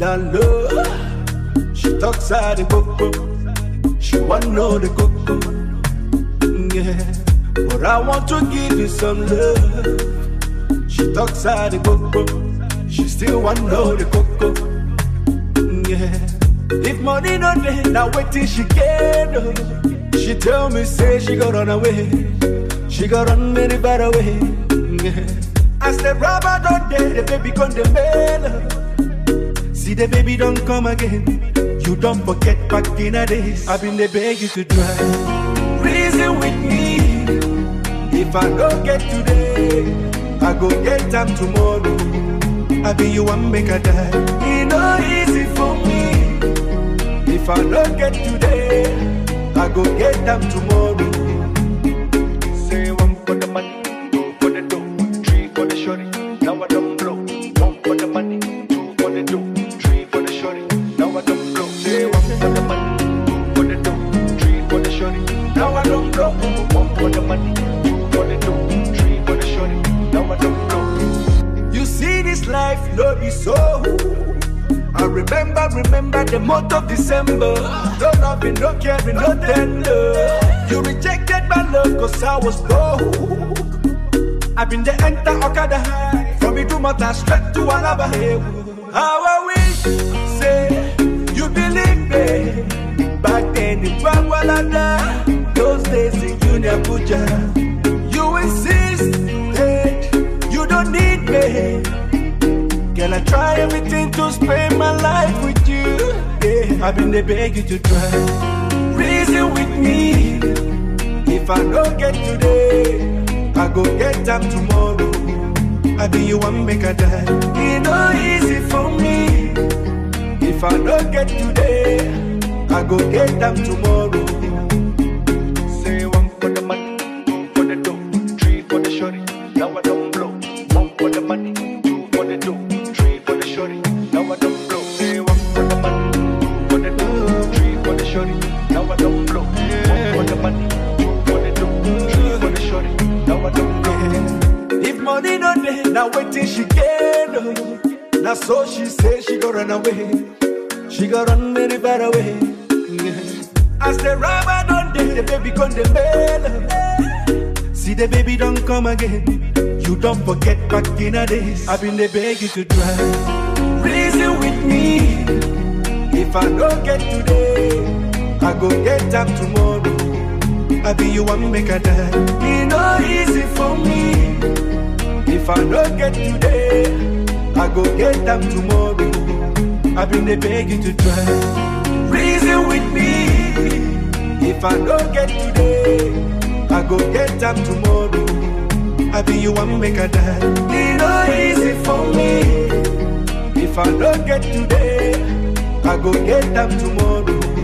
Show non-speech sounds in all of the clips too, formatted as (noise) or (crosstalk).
that love. She talks out the coco. She want know the coco. Yeah, but I want to give you some love. She talks out the coco. She still want know the coco. Yeah, if money no day, now wait till she get up. She tell me say she got run away. She got run very far away. Yeah. As the rubber don't day, the baby come the mail. See the baby don't come again. You don't forget back in the days. I've been the beg you to try. Reason with me. If I don't get today, I go get them tomorrow. I be you one make a die. It no easy for me. If I don't get today, I go get them tomorrow. Month of December. No loving, no caring, no tender. You rejected my love cause I was broke. I've been the enter Okada high. From Idumota straight to Alaba. How I wish, say, you believe me. Back then in Bagwalada, those days in Junior Puja. You insist, insisted, you don't need me. Girl, I try everything to spend my life I've been the beg you to try. Reason with me. If I don't get today, I go get them tomorrow. I be you one make a die. It no easy for me. If I don't get today, I go get them tomorrow. Money no dey, now wait till she get up. Now so she say she go run away. She go run very far away. (laughs) As the rubber don't dey, the baby come the mail. Oh. See the baby don't come again. You don't forget back in a days. I've been the beg you to try. Reason with me. If I don't get today, I go get them tomorrow. I be you one make a die. It no easy for me. If I don't get today, I go get them tomorrow. I've been the beg you to try. Reason with me. If I don't get today, I go get them tomorrow. I be you one make a die. It no easy for me. If I don't get today, I go get them tomorrow.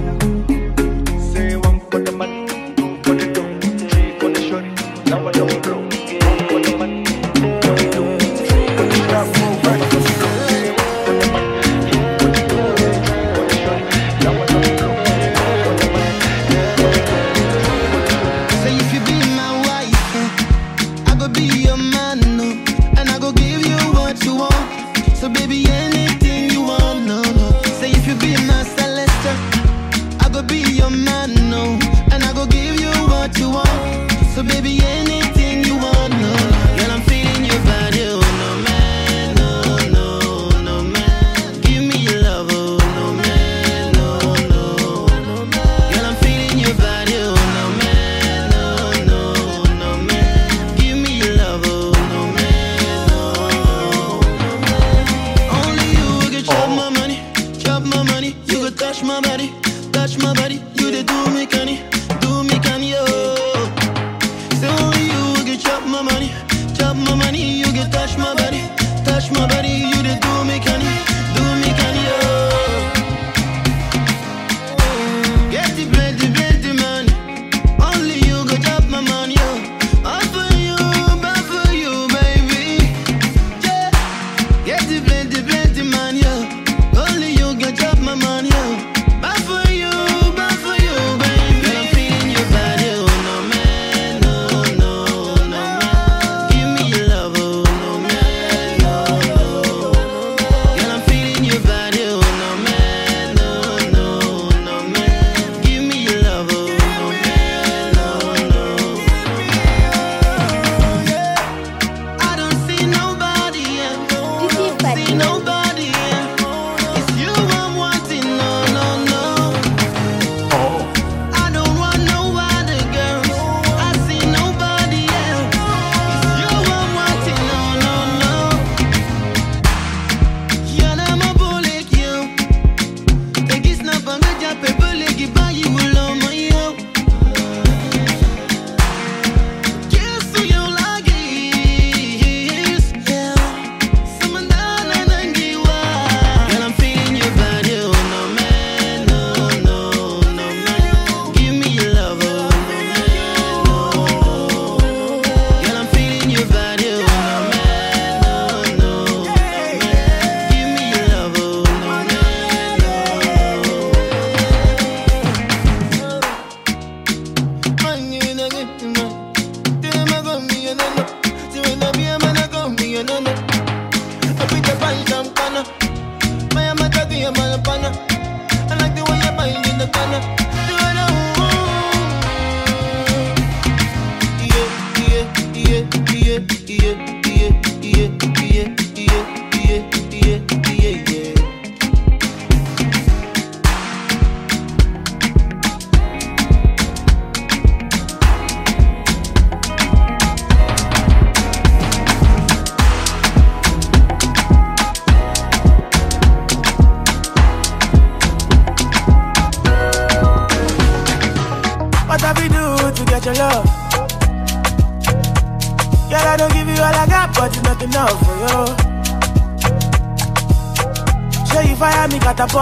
touch my body, touch my body.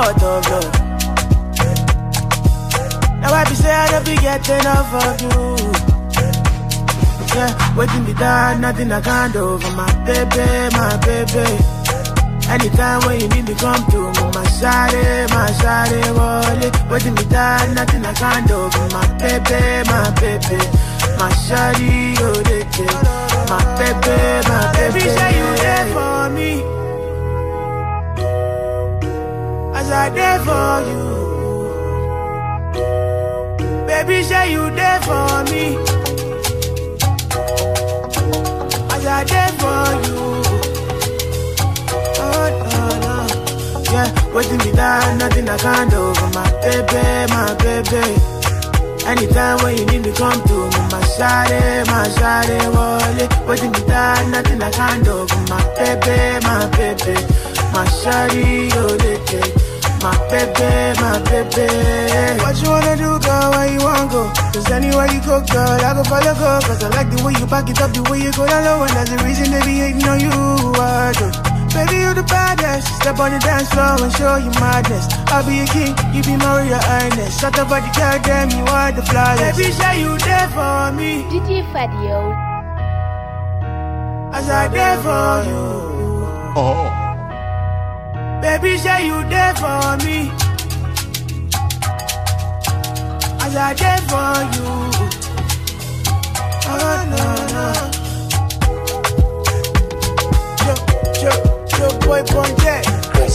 Catapult of oh, love. Now I be say I don't be getting enough of you. Yeah, waiting be done, nothing I can't do for my baby, my baby. Anytime when you need me, come to me, my shawty, my shawty, wallet. Waiting be done, nothing I can't do for my baby, my baby. My shawty, oh, they My baby, my baby. Baby, say you there for me. As I there for you. Baby, say you there for me. As I there for you. Oh, no, no. Yeah, waiting me down, nothing I can't do for my baby, my baby. Anytime when you need me, come to me, my shawty, my shawty, wallet. Waiting me down, nothing I can't do for my baby, my baby. My shawty, oh, they take. My baby, my baby. What you wanna do, girl? Where you wanna go? Cause anywhere you go, girl, I go follow, go. Cause I like the way you back it up, the way you go down low. And that's the reason they be hating on you. I do. Baby, you the baddest. Step on the dance floor and show you madness. I'll be a king, you be Maria Ernest. Shut up, body, girl, damn, you are the flawless. Baby, say you there for me. Did DJ Fadio. As I there for you. Oh. Baby, say you there for me. As I there for you. Oh, no, no. Yo, yo, yo, boy, Ponte. If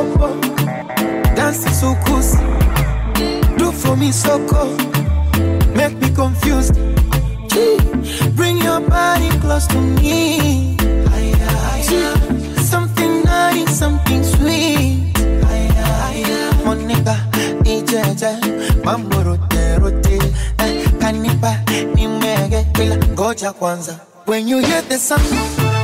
popo. Dancing so cool. Do for me so cool. Make me confused. Bring your body close to me. Something nice, something sweet. Monica, mambo nimege. When you hear the sound.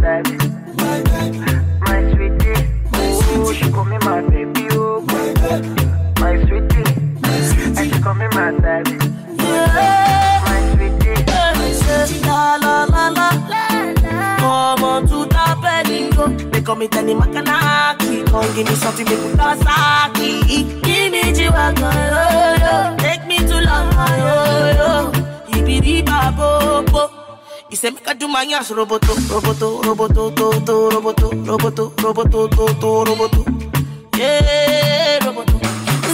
My baby, my sweetie. Ooh, she call me my baby, oh, my baby, my sweetie. my And she call me my baby, Yeah. my sweetie. La la la la Come on to the They call me Come give me something Kawasaki Give me yo Said make I do my ass roboto Roboto, roboto, to, to, roboto Roboto, roboto, to, to, roboto. Yeah, roboto.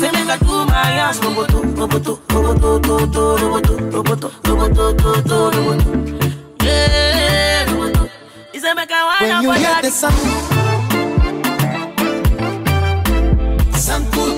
Said make I do my ass roboto Roboto, roboto, to, to, roboto Roboto, roboto, to, to, roboto. Yeah, roboto. He said make I wind When you hear the sound, sound good.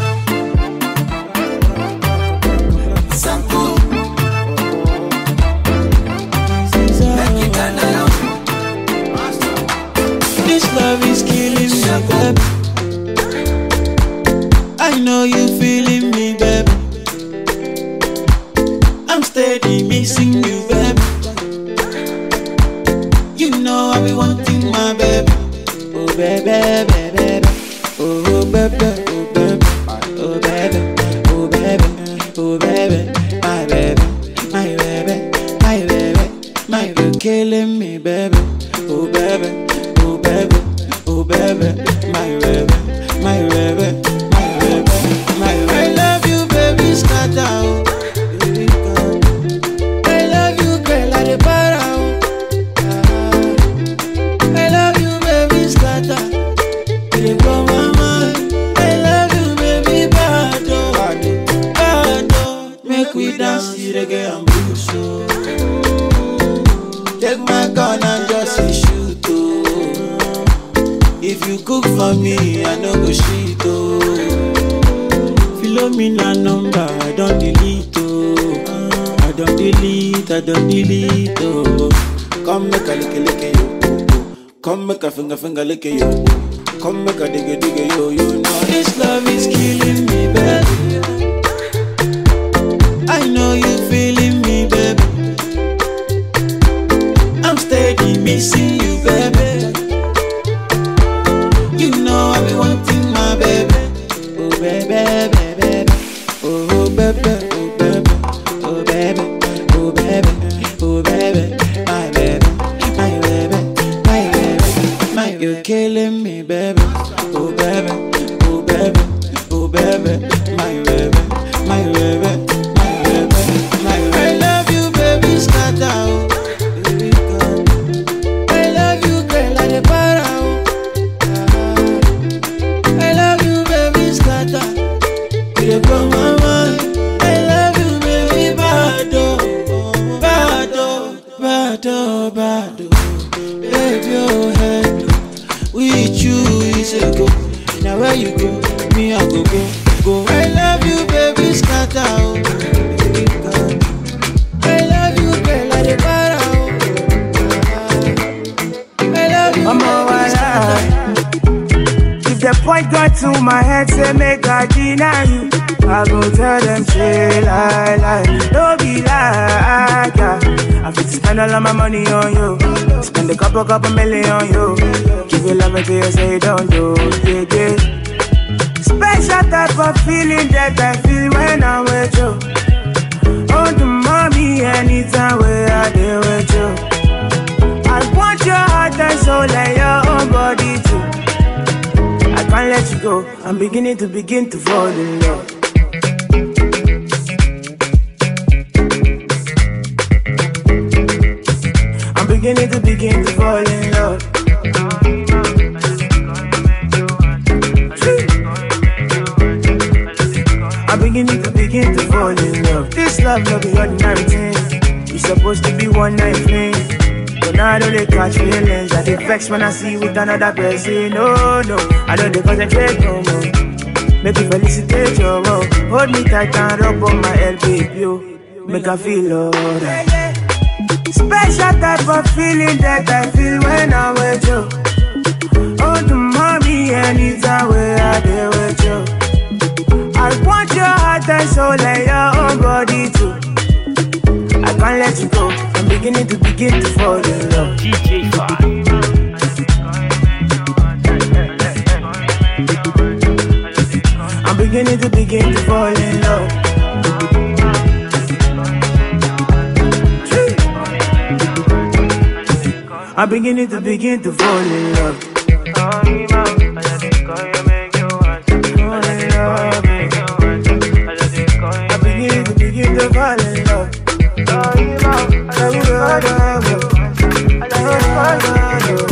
Don't delete, oh. Come make a lick lick yo. Come make a finger finger lick yo. Come make a digga digga yo, you know this love is killing me, you're killing me, baby. Oh No be like, yeah. I fit spend all of my money on you. Spend a couple, couple million on you. Give you love until you say don't do, yeah, yeah. Special type of feeling that I feel when I'm with you. Oh, the mommy, anytime where I deal with you. I want your heart and soul and your own body too. I can't let you go. I'm beginning to begin to fall in love. Beginning to begin to fall in love. I'm beginning to begin to fall in love. This love no be ordinary thing. It's supposed to be one night fling. But now I don't dey catch feelings. I vex when I see with another person. Oh no, I don't dey concentrate no more. Make you felicitate your love. Hold me tight and rub on my. Oh. Make I feel alright. Special type of feeling that I feel when I'm with you. Oh, the mommy, anytime where I dey with you. I want your heart and soul and your own body too. I can't let you go. I'm beginning to begin to fall in love. DJ Five. I'm beginning to begin to fall in I'm beginning to begin to fall in love. Fall in love. I'm beginning to begin to fall in love. What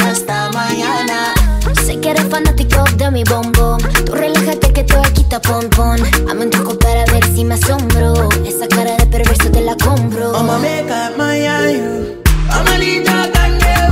hasta mañana. Sé que eres fanático de mi bombón. Tú relájate que estoy aquí tapón pon. Amo en tu para ver si me asombro. Esa cara de perverso te la compro. My eye. I'm a